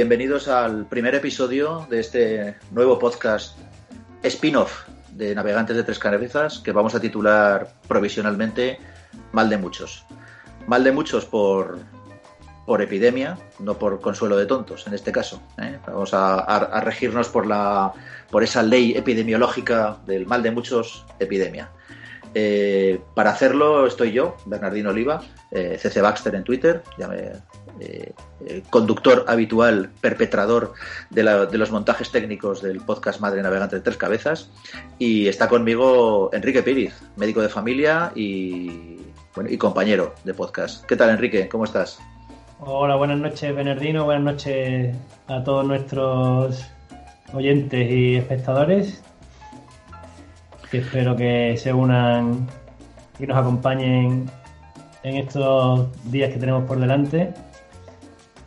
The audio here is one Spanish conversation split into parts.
Bienvenidos al primer episodio de este nuevo podcast spin-off de Navegantes de Tres Cabezas que vamos a titular provisionalmente Mal de Muchos. Mal de Muchos por, por epidemia, no por consuelo de tontos en este caso. ¿eh? Vamos a, regirnos por, la, por esa ley epidemiológica del mal de muchos, epidemia. Eh, para hacerlo estoy yo, Bernardino Oliva, eh, CC Baxter en Twitter, ya me eh, eh, conductor habitual, perpetrador de, los montajes técnicos del podcast Madre Navegante de Tres Cabezas. Y está conmigo Enrique Píriz, médico de familia y, y compañero de podcast. ¿Qué tal, Enrique? ¿Cómo estás? Hola, buenas noches, Bernardino. Buenas noches a todos nuestros oyentes y espectadores. Que espero que se unan y nos acompañen en estos días que tenemos por delante.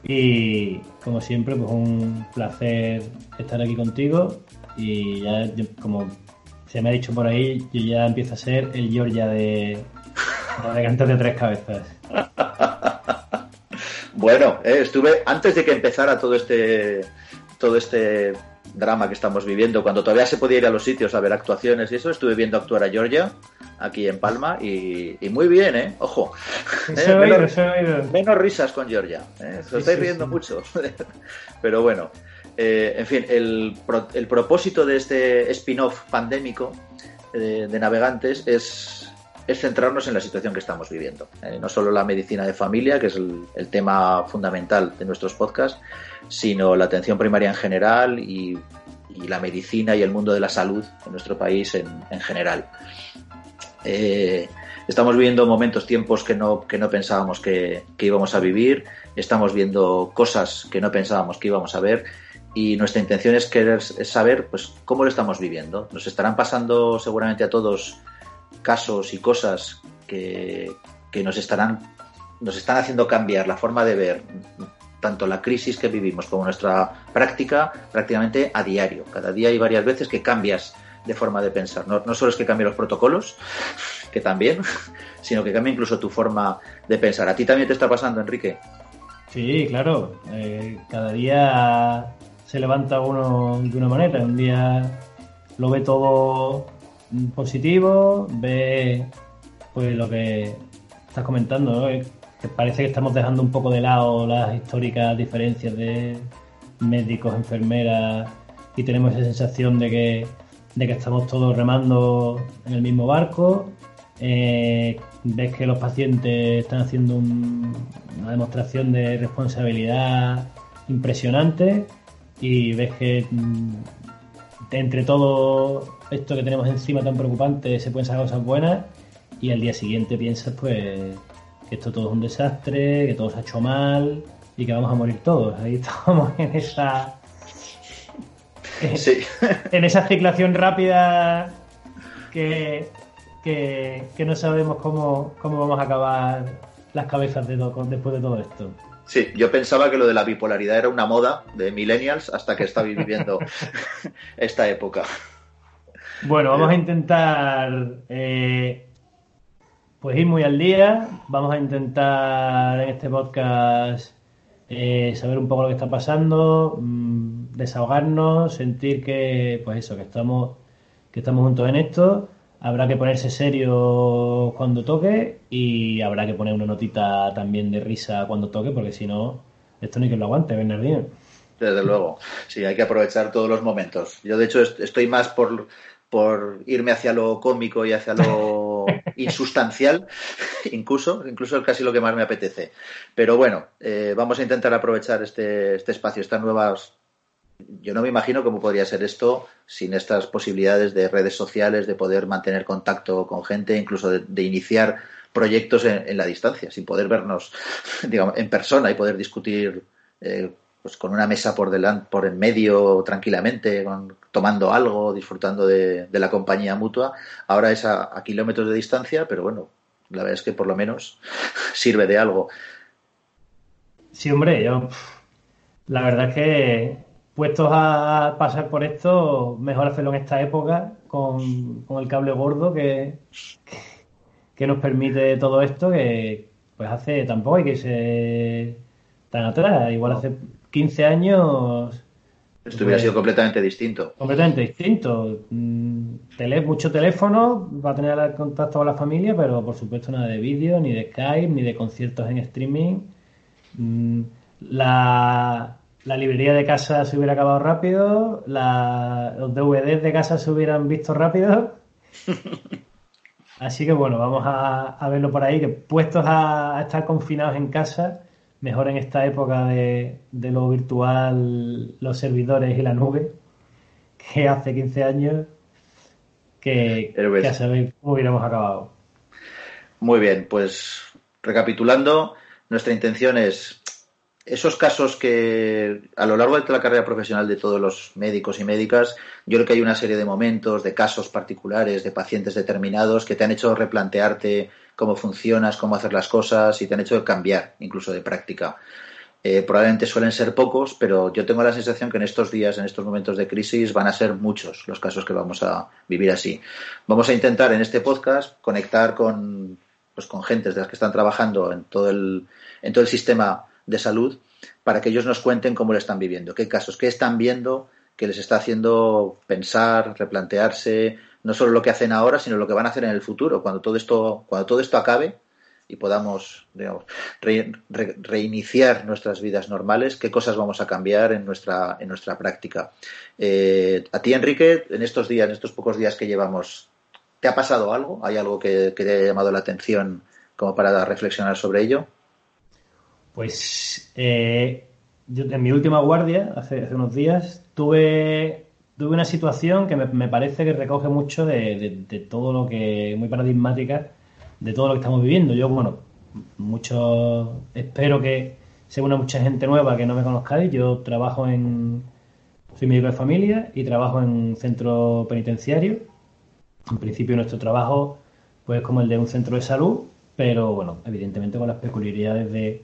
Y como siempre, pues un placer estar aquí contigo. Y ya, como se me ha dicho por ahí, yo ya empiezo a ser el Georgia de Navegantes de Tres Cabezas. bueno, eh, estuve antes de que empezara todo este todo este drama que estamos viviendo, cuando todavía se podía ir a los sitios a ver actuaciones y eso, estuve viendo actuar a Georgia aquí en Palma y, muy bien, ¿eh? Ojo. Eh, menos, risas con Georgia. ¿eh? Os estáis riendo mucho. Pero bueno, eh, en fin, el, el, propósito de este spin-off pandémico de, navegantes es, es, centrarnos en la situación que estamos viviendo. no solo la medicina de familia, que es el, tema fundamental de nuestros podcasts, sino la atención primaria en general y, la medicina y el mundo de la salud en nuestro país en, en general. Eh, estamos viviendo momentos, tiempos que no, que no pensábamos que, íbamos a vivir, estamos viendo cosas que no pensábamos que íbamos a ver y nuestra intención es querer saber pues, cómo lo estamos viviendo. Nos estarán pasando seguramente a todos casos y cosas que, que nos, estarán, nos están haciendo cambiar la forma de ver tanto la crisis que vivimos como nuestra práctica prácticamente a diario. Cada día hay varias veces que cambias de forma de pensar. No, no solo es que cambie los protocolos, que también, sino que cambie incluso tu forma de pensar. ¿A ti también te está pasando, Enrique? Sí, claro. Eh, cada día se levanta uno de una manera. Un día lo ve todo positivo, ve pues lo que estás comentando, eh, que parece que estamos dejando un poco de lado las históricas diferencias de médicos, enfermeras y tenemos esa sensación de que de que estamos todos remando en el mismo barco. Eh, ves que los pacientes están haciendo una demostración de responsabilidad impresionante y ves que mm, entre todo esto que tenemos encima tan preocupante se pueden sacar cosas buenas y al día siguiente piensas pues que esto todo es un desastre, que todo se ha hecho mal y que vamos a morir todos. Ahí estamos en esa en esa ciclación rápida que, que, no sabemos cómo, cómo, vamos a acabar las cabezas de después de todo esto. Sí, yo pensaba que lo de la bipolaridad era una moda de millennials hasta que está viviendo esta época. Bueno, vamos a intentar eh, pues ir muy al día. Vamos a intentar en este podcast eh, saber un poco lo que está pasando. Mm, desahogarnos, sentir que, pues eso, que estamos, que estamos juntos en esto. Habrá que ponerse serio cuando toque y habrá que poner una notita también de risa cuando toque, porque si no, esto ni que lo aguante, Bernardino. Desde luego, sí, hay que aprovechar todos los momentos. Yo, de hecho, estoy más por, por irme hacia lo cómico y hacia lo insustancial, incluso, incluso casi lo que más me apetece. Pero bueno, eh, vamos a intentar aprovechar este, este espacio, estas nuevas yo no me imagino cómo podría ser esto sin estas posibilidades de redes sociales, de poder mantener contacto con gente, incluso de, iniciar proyectos en, la distancia, sin poder vernos digamos, en persona y poder discutir eh, pues con una mesa por delante, por en medio, tranquilamente, tomando algo, disfrutando de, la compañía mutua. Ahora es a, kilómetros de distancia, pero bueno, la verdad es que por lo menos sirve de algo. Sí, hombre, yo la verdad es que puestos a pasar por esto, mejor hacerlo en esta época con, el cable gordo que, que, nos permite todo esto, que pues hace tampoco hay que ser tan atrás. Igual hace 15 años. Esto hubiera sido completamente distinto. Completamente distinto. Mm, tele, mucho teléfono va a tener contacto con la familia, pero por supuesto nada de vídeo, ni de Skype, ni de conciertos en streaming. Mm, la, librería de casa se hubiera acabado rápido, los DVDs de casa se hubieran visto rápido. Así que bueno, vamos a, verlo por ahí, que puestos a estar confinados en casa, mejor en esta época de, lo virtual, los servidores y la nube, que hace 15 años que, que a saber cómo hubiéramos acabado. Muy bien, pues recapitulando, nuestra intención es esos casos que a lo largo de la carrera profesional de todos los médicos y médicas, yo creo que hay una serie de momentos, de casos particulares, de pacientes determinados que te han hecho replantearte cómo funcionas, cómo hacer las cosas y te han hecho cambiar incluso de práctica. Eh, probablemente suelen ser pocos, pero yo tengo la sensación que en estos días, en estos momentos de crisis, van a ser muchos los casos que vamos a vivir así. Vamos a intentar en este podcast conectar con, pues, con gentes de las que están trabajando en todo el, en todo el sistema de salud para que ellos nos cuenten cómo lo están viviendo, qué casos, qué están viendo que les está haciendo pensar, replantearse, no solo lo que hacen ahora, sino lo que van a hacer en el futuro, cuando todo esto, cuando todo esto acabe y podamos reiniciar nuestras vidas normales, qué cosas vamos a cambiar en nuestra, en nuestra práctica. Eh, a ti, Enrique, en estos días, en estos pocos días que llevamos, ¿te ha pasado algo? ¿Hay algo que, te haya llamado la atención como para reflexionar sobre ello? Pues eh, yo en mi última guardia, hace, unos días, tuve tuve una situación que me, parece que recoge mucho de, todo lo que, muy paradigmática, de todo lo que estamos viviendo. Yo, bueno, mucho, espero que se una mucha gente nueva que no me conozcáis. Yo trabajo en, soy médico de familia y trabajo en un centro penitenciario. En principio nuestro trabajo, pues como el de un centro de salud, pero bueno, evidentemente con las peculiaridades de,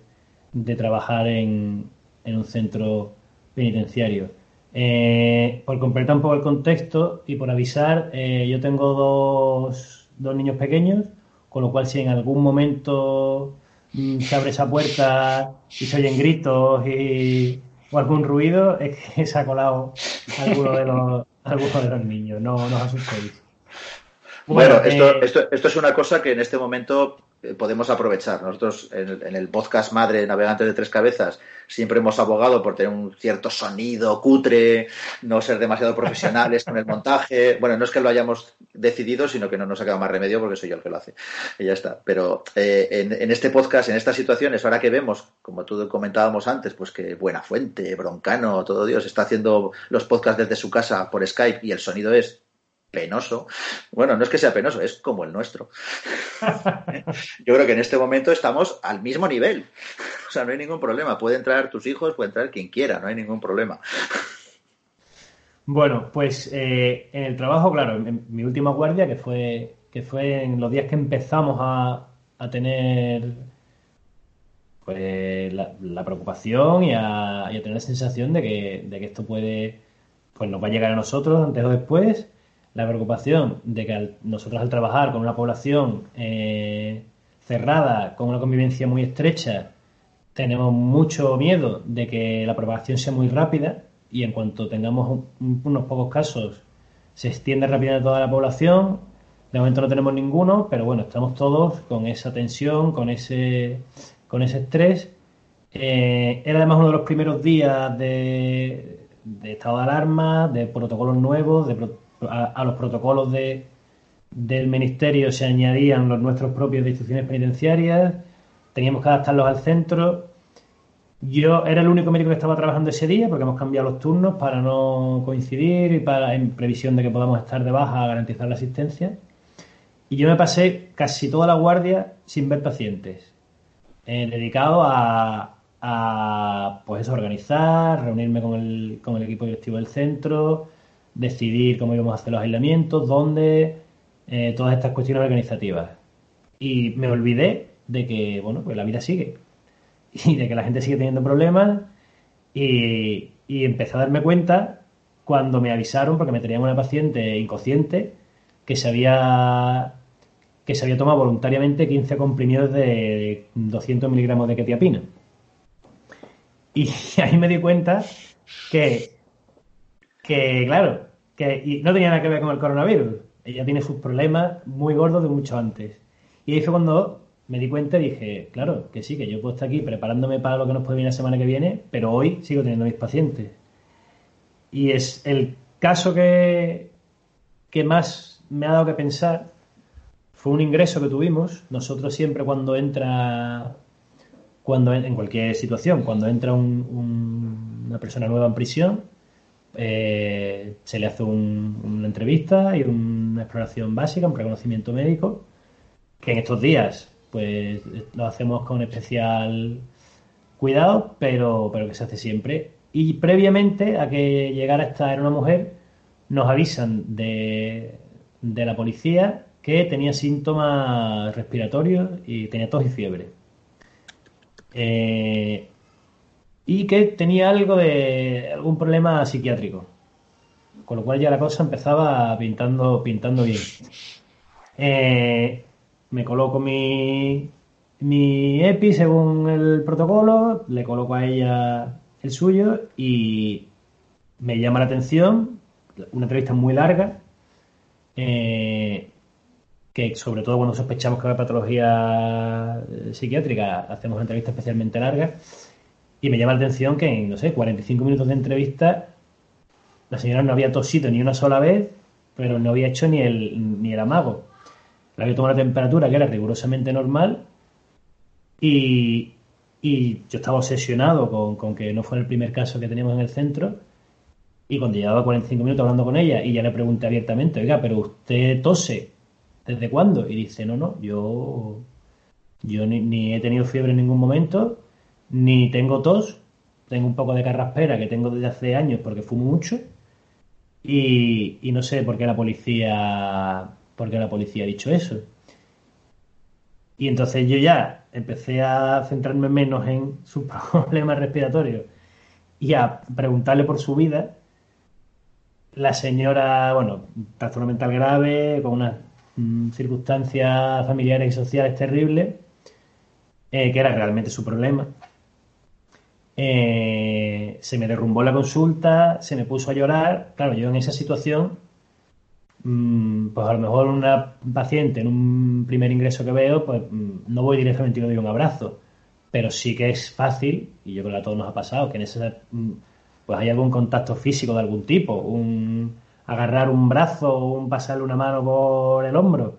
de trabajar en, en un centro penitenciario. Eh, por completar un poco el contexto y por avisar, eh, yo tengo dos, dos, niños pequeños, con lo cual si en algún momento mm, se abre esa puerta y se oyen gritos y, o algún ruido, es que se ha colado alguno de los, alguno de los niños, no, no os asustéis. Bueno, esto, eh, esto, esto es una cosa que en este momento eh, podemos aprovechar. Nosotros en el, podcast madre Navegantes de Tres Cabezas siempre hemos abogado por tener un cierto sonido cutre, no ser demasiado profesionales con el montaje. Bueno, no es que lo hayamos decidido, sino que no nos ha quedado más remedio porque soy yo el que lo hace. Y ya está. Pero eh, en, este podcast, en estas situaciones, ahora que vemos, como tú comentábamos antes, pues que Buena Fuente, Broncano, todo Dios, está haciendo los podcasts desde su casa por Skype y el sonido es penoso. Bueno, no es que sea penoso, es como el nuestro. Yo creo que en este momento estamos al mismo nivel. O sea, no hay ningún problema. Pueden traer tus hijos, pueden traer quien quiera, no hay ningún problema. Bueno, pues eh, en el trabajo, claro, en, mi última guardia, que fue, que fue en los días que empezamos a, tener pues la, preocupación y a, tener la sensación de que, de que esto puede, pues nos va a llegar a nosotros antes o después la preocupación de que nosotros al trabajar con una población eh, cerrada, con una convivencia muy estrecha, tenemos mucho miedo de que la propagación sea muy rápida y en cuanto tengamos unos pocos casos se extiende rápidamente toda la población. De momento no tenemos ninguno, pero bueno, estamos todos con esa tensión, con ese, con ese estrés. Eh, era además uno de los primeros días de, estado de alarma, de protocolos nuevos, de a, los protocolos de, del ministerio se añadían los nuestros propios de instituciones penitenciarias, teníamos que adaptarlos al centro. Yo era el único médico que estaba trabajando ese día porque hemos cambiado los turnos para no coincidir y para en previsión de que podamos estar de baja a garantizar la asistencia. Y yo me pasé casi toda la guardia sin ver pacientes, eh, dedicado a, a pues eso, organizar, reunirme con el, con el equipo directivo del centro, decidir cómo íbamos a hacer los aislamientos, dónde, eh, todas estas cuestiones organizativas. Y me olvidé de que, bueno, pues la vida sigue y de que la gente sigue teniendo problemas y, y empecé a darme cuenta cuando me avisaron, porque me tenían una paciente inconsciente que se había que se había tomado voluntariamente 15 comprimidos de 200 miligramos de ketiapina. Y ahí me di cuenta que, que claro, que no tenía nada que ver con el coronavirus. Ella tiene sus problemas muy gordos de mucho antes. Y ahí fue cuando me di cuenta y dije, claro, que sí, que yo puedo estar aquí preparándome para lo que nos puede venir la semana que viene, pero hoy sigo teniendo mis pacientes. Y es el caso que, que más me ha dado que pensar fue un ingreso que tuvimos. Nosotros siempre cuando entra cuando en cualquier situación, cuando entra una persona nueva en prisión, eh, se le hace una entrevista y una exploración básica, un reconocimiento médico, que en estos días pues lo hacemos con especial cuidado, pero, pero que se hace siempre. Y previamente a que llegara esta era una mujer, nos avisan de, de la policía que tenía síntomas respiratorios y tenía tos y fiebre. Eh, y que tenía algo de algún problema psiquiátrico. Con lo cual ya la cosa empezaba pintando, pintando bien. Eh, me coloco mi, mi EPI según el protocolo, le coloco a ella el suyo y me llama la atención, una entrevista muy larga, eh, que sobre todo cuando sospechamos que hay patología psiquiátrica, hacemos una entrevista especialmente larga. Y me llama la atención que en, no sé, 45 minutos de entrevista, la señora no había tosido ni una sola vez, pero no había hecho ni el, ni el amago. Le había tomado una temperatura que era rigurosamente normal y, y yo estaba obsesionado con, con, que no fue el primer caso que teníamos en el centro. Y cuando llevaba 45 minutos hablando con ella y ya le pregunté abiertamente, oiga, pero usted tose ¿desde cuándo? Y dice, no, no, yo, yo ni, he tenido fiebre en ningún momento, ni tengo tos, tengo un poco de carraspera que tengo desde hace años porque fumo mucho y, no sé por qué la policía, por qué la policía ha dicho eso. Y entonces yo ya empecé a centrarme menos en sus problemas respiratorios y a preguntarle por su vida. La señora, bueno, trastorno mental grave, con una Mm, circunstancias familiares y sociales terribles, eh, que era realmente su problema. Eh, se me derrumbó la consulta, se me puso a llorar. Claro, yo en esa situación, mm, pues a lo mejor una paciente en un primer ingreso que veo, pues mm, no voy directamente y le doy un abrazo. Pero sí que es fácil, y yo creo que a todos nos ha pasado, que en ese pues hay algún contacto físico de algún tipo, un, agarrar un brazo un pasarle una mano por el hombro.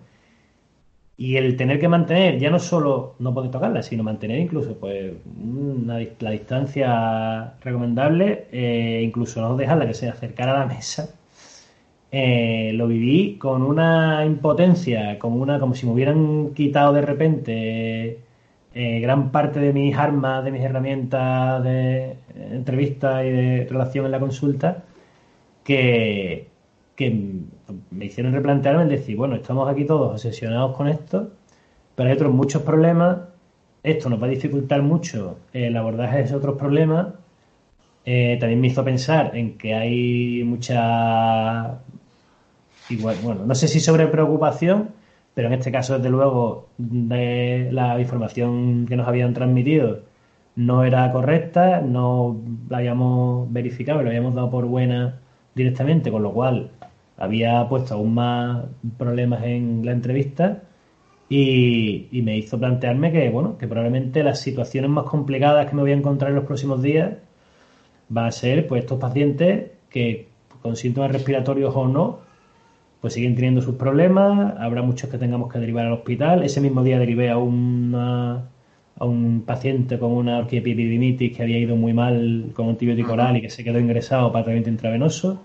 Y el tener que mantener, ya no solo no poder tocarla, sino mantener incluso pues la distancia recomendable, eh, incluso no dejarla que se acercara a la mesa, eh, lo viví con una impotencia, como, una, como si me hubieran quitado de repente eh, gran parte de mis armas, de mis herramientas de entrevista y de relación en la consulta, que, que me hicieron replantearme el decir, bueno, estamos aquí todos obsesionados con esto, pero hay otros muchos problemas, esto nos va a dificultar mucho el abordaje de esos otros problemas. Eh, también me hizo pensar en que hay mucha, igual, bueno, no sé si sobre preocupación, pero en este caso, desde luego, de la información que nos habían transmitido no era correcta, no la habíamos verificado, la habíamos dado por buena directamente, con lo cual había puesto aún más problemas en la entrevista y, me hizo plantearme que, bueno, que probablemente las situaciones más complicadas que me voy a encontrar en los próximos días van a ser pues estos pacientes que con síntomas respiratorios o no, pues siguen teniendo sus problemas, habrá muchos que tengamos que derivar al hospital. Ese mismo día derivé a, una, a un paciente con una orquiepididimitis que había ido muy mal con antibiótico oral y que se quedó ingresado para tratamiento intravenoso.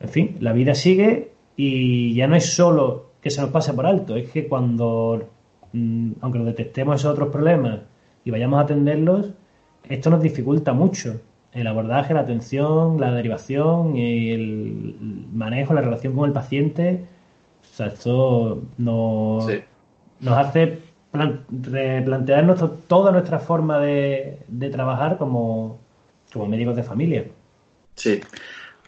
En fin, la vida sigue y ya no es solo que se nos pase por alto, es que cuando, mm, aunque nos detectemos esos otros problemas y vayamos a atenderlos, esto nos dificulta mucho el abordaje, la atención, la derivación y el manejo, la relación con el paciente. O sea, esto nos, nos hace replantear toda nuestra forma de, trabajar como, como médicos de familia. Sí,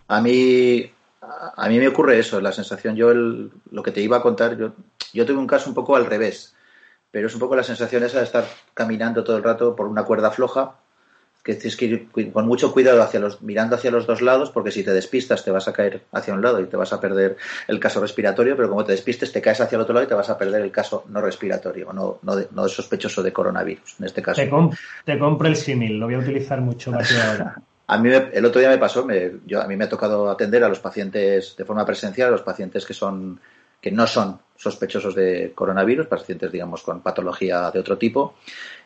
a mí, a mí me ocurre eso, la sensación, yo lo que te iba a contar, yo, yo tuve un caso un poco al revés, pero es un poco la sensación esa de estar caminando todo el rato por una cuerda floja que tienes que ir con mucho cuidado hacia los, mirando hacia los dos lados, porque si te despistas te vas a caer hacia un lado y te vas a perder el caso respiratorio, pero como te despistes te caes hacia el otro lado y te vas a perder el caso no respiratorio, no, no, no sospechoso de coronavirus, en este caso. Te, compro el símil, lo voy a utilizar mucho más ahora. A mí el otro día me pasó, yo, a mí me ha tocado atender a los pacientes de forma presencial, a los pacientes que son que no son sospechosos de coronavirus, pacientes digamos con patología de otro tipo,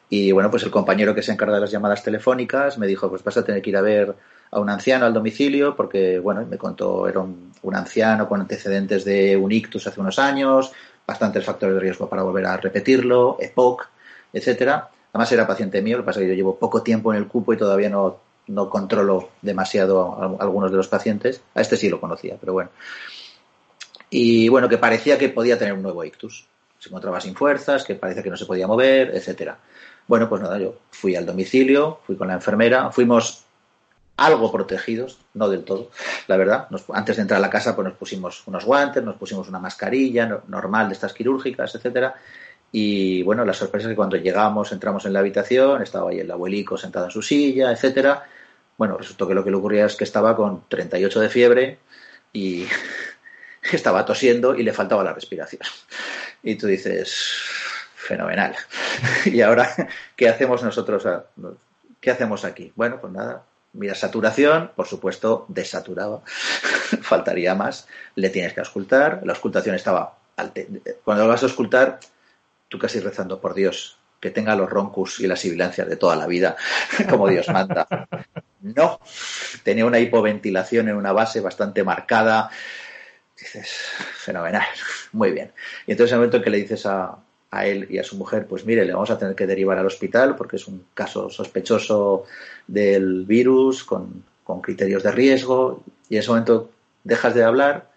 y bueno, pues el compañero que se encarga de las llamadas telefónicas me dijo, pues vas a tener que ir a ver a un anciano al domicilio, porque, bueno, me contó, era un, anciano con antecedentes de un ictus hace unos años, bastantes factores de riesgo para volver a repetirlo, EPOC, etcétera. Además era paciente mío, lo que pasa es que yo llevo poco tiempo en el cupo y todavía no, no controlo demasiado a algunos de los pacientes. A este sí lo conocía, pero bueno. Y bueno, que parecía que podía tener un nuevo ictus. Se encontraba sin fuerzas, que parecía que no se podía mover, etcétera. Bueno, pues nada, yo fui al domicilio, fui con la enfermera, fuimos algo protegidos, no del todo, la verdad. antes de entrar a la casa, pues nos pusimos unos guantes, nos pusimos una mascarilla normal de estas quirúrgicas, etcétera. Y bueno, la sorpresa es que cuando llegamos, entramos en la habitación, estaba ahí el abuelico sentado en su silla, etcétera. Bueno, resultó que lo que le ocurría es que estaba con 38 de fiebre y estaba tosiendo y le faltaba la respiración. Y tú dices, fenomenal. y ahora, ¿qué hacemos nosotros? ¿Qué hacemos aquí? Bueno, pues nada, mira saturación, por supuesto, desaturaba, faltaría más, le tienes que auscultar, la auscultación estaba, cuando lo vas a auscultar, tú casi rezando por Dios, que tenga los roncus y las sibilancias de toda la vida, como Dios manda. No, tenía una hipoventilación en una base bastante marcada. Dices, fenomenal, muy bien. Y entonces, en el momento en que le dices a, a él y a su mujer, pues mire, le vamos a tener que derivar al hospital porque es un caso sospechoso del virus con, criterios de riesgo y en ese momento dejas de hablar,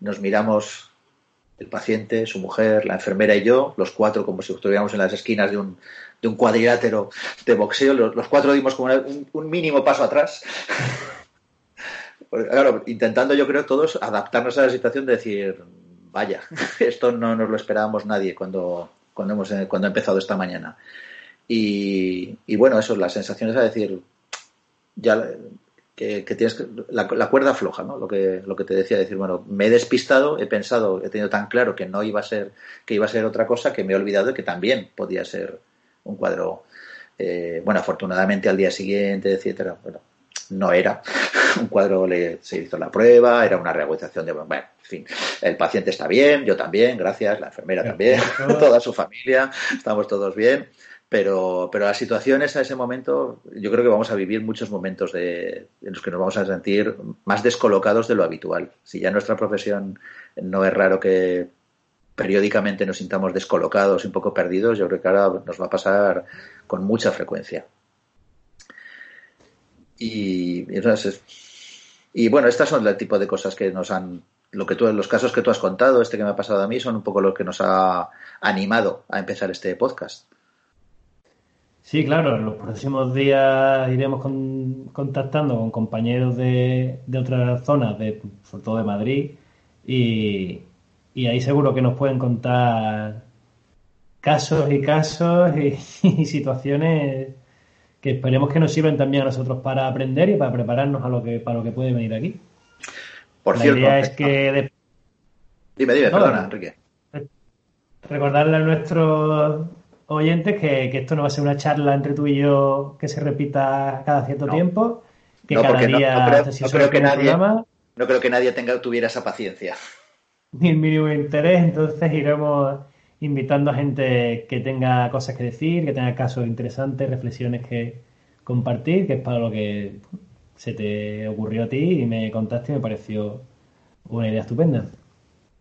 nos miramos el paciente, su mujer, la enfermera y yo, los cuatro como si estuviéramos en las esquinas de un, de un cuadrilátero de boxeo, los, cuatro dimos como un, mínimo paso atrás. claro, intentando yo creo todos adaptarnos a la situación de decir, vaya, esto no nos lo esperábamos nadie cuando, cuando, hemos, cuando ha empezado esta mañana. Y, bueno, eso, las sensaciones a decir, ya que, tienes la, cuerda floja, ¿no? Lo que, lo que te decía, decir, bueno, me he despistado, he pensado, he tenido tan claro que no iba a ser, que iba a ser otra cosa, que me he olvidado de que también podía ser un cuadro, eh, bueno, afortunadamente al día siguiente, etcétera, bueno, no era un cuadro, le, se hizo la prueba, era una reagudización de, bueno, en fin, el paciente está bien, yo también, gracias, la enfermera también, toda su familia, estamos todos bien. Pero, pero las situaciones a ese momento, yo creo que vamos a vivir muchos momentos de, en los que nos vamos a sentir más descolocados de lo habitual. Si ya nuestra profesión no es raro que periódicamente nos sintamos descolocados y un poco perdidos, yo creo que ahora nos va a pasar con mucha frecuencia. Y, y bueno, estas son el tipo de cosas que nos han lo que tú, los casos que tú has contado, este que me ha pasado a mí, son un poco los que nos ha animado a empezar este podcast. Sí, claro, en los próximos días iremos contactando con compañeros de, otras zonas, de, sobre todo de Madrid, y, ahí seguro que nos pueden contar casos y casos y, situaciones que esperemos que nos sirvan también a nosotros para aprender y para prepararnos a lo que, para lo que puede venir aquí. Por la Idea es que. Dime, dime, perdona, Enrique. Recordarle a nuestros oyentes que, esto no va a ser una charla entre tú y yo que se repita cada cierto tiempo, que cada día no, creo, que nadie, no creo que nadie tenga, tuviera esa paciencia. ni el mínimo interés, entonces iremos invitando a gente que tenga cosas que decir, que tenga casos interesantes, reflexiones que compartir, que es para lo que se te ocurrió a ti y me contaste y me pareció una idea estupenda.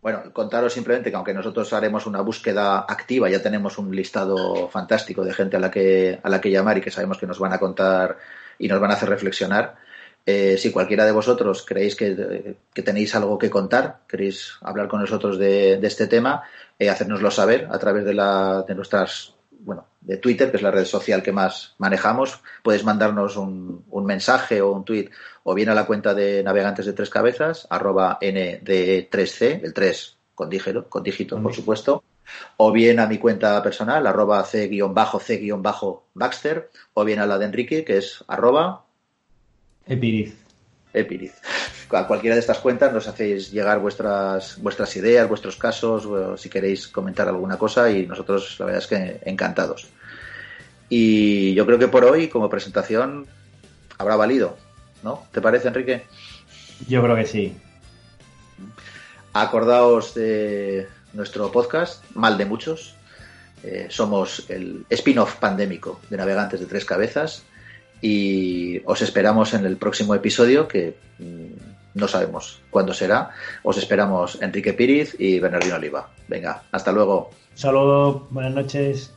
Bueno, contaros simplemente que aunque nosotros haremos una búsqueda activa, ya tenemos un listado fantástico de gente a la que, a la que llamar y que sabemos que nos van a contar y nos van a hacer reflexionar. Eh, si cualquiera de vosotros creéis que, tenéis algo que contar, queréis hablar con nosotros de, este tema, eh, hacérnoslo saber a través de, la, de nuestras, bueno, de Twitter, que es la red social que más manejamos. Puedes mandarnos un, un mensaje o un tweet o bien a la cuenta de Navegantes de Tres Cabezas, arroba NDE3C, el 3 con dígito, con dígito por supuesto, o bien a mi cuenta personal, arroba C-C-Baxter, o bien a la de Enrique, que es arroba Epiriz. Epiriz. A cualquiera de estas cuentas nos hacéis llegar vuestras, vuestras ideas, vuestros casos, si queréis comentar alguna cosa y nosotros la verdad es que encantados. Y yo creo que por hoy, como presentación, habrá valido, ¿no? ¿Te parece, Enrique? Yo creo que sí. Acordaos de nuestro podcast, Mal de Muchos. Eh, somos el spin-off pandémico de Navegantes de Tres Cabezas y os esperamos en el próximo episodio que mm, no sabemos cuándo será. Os esperamos Enrique Piriz y Bernardino Oliva. Venga, hasta luego. Saludos, buenas noches.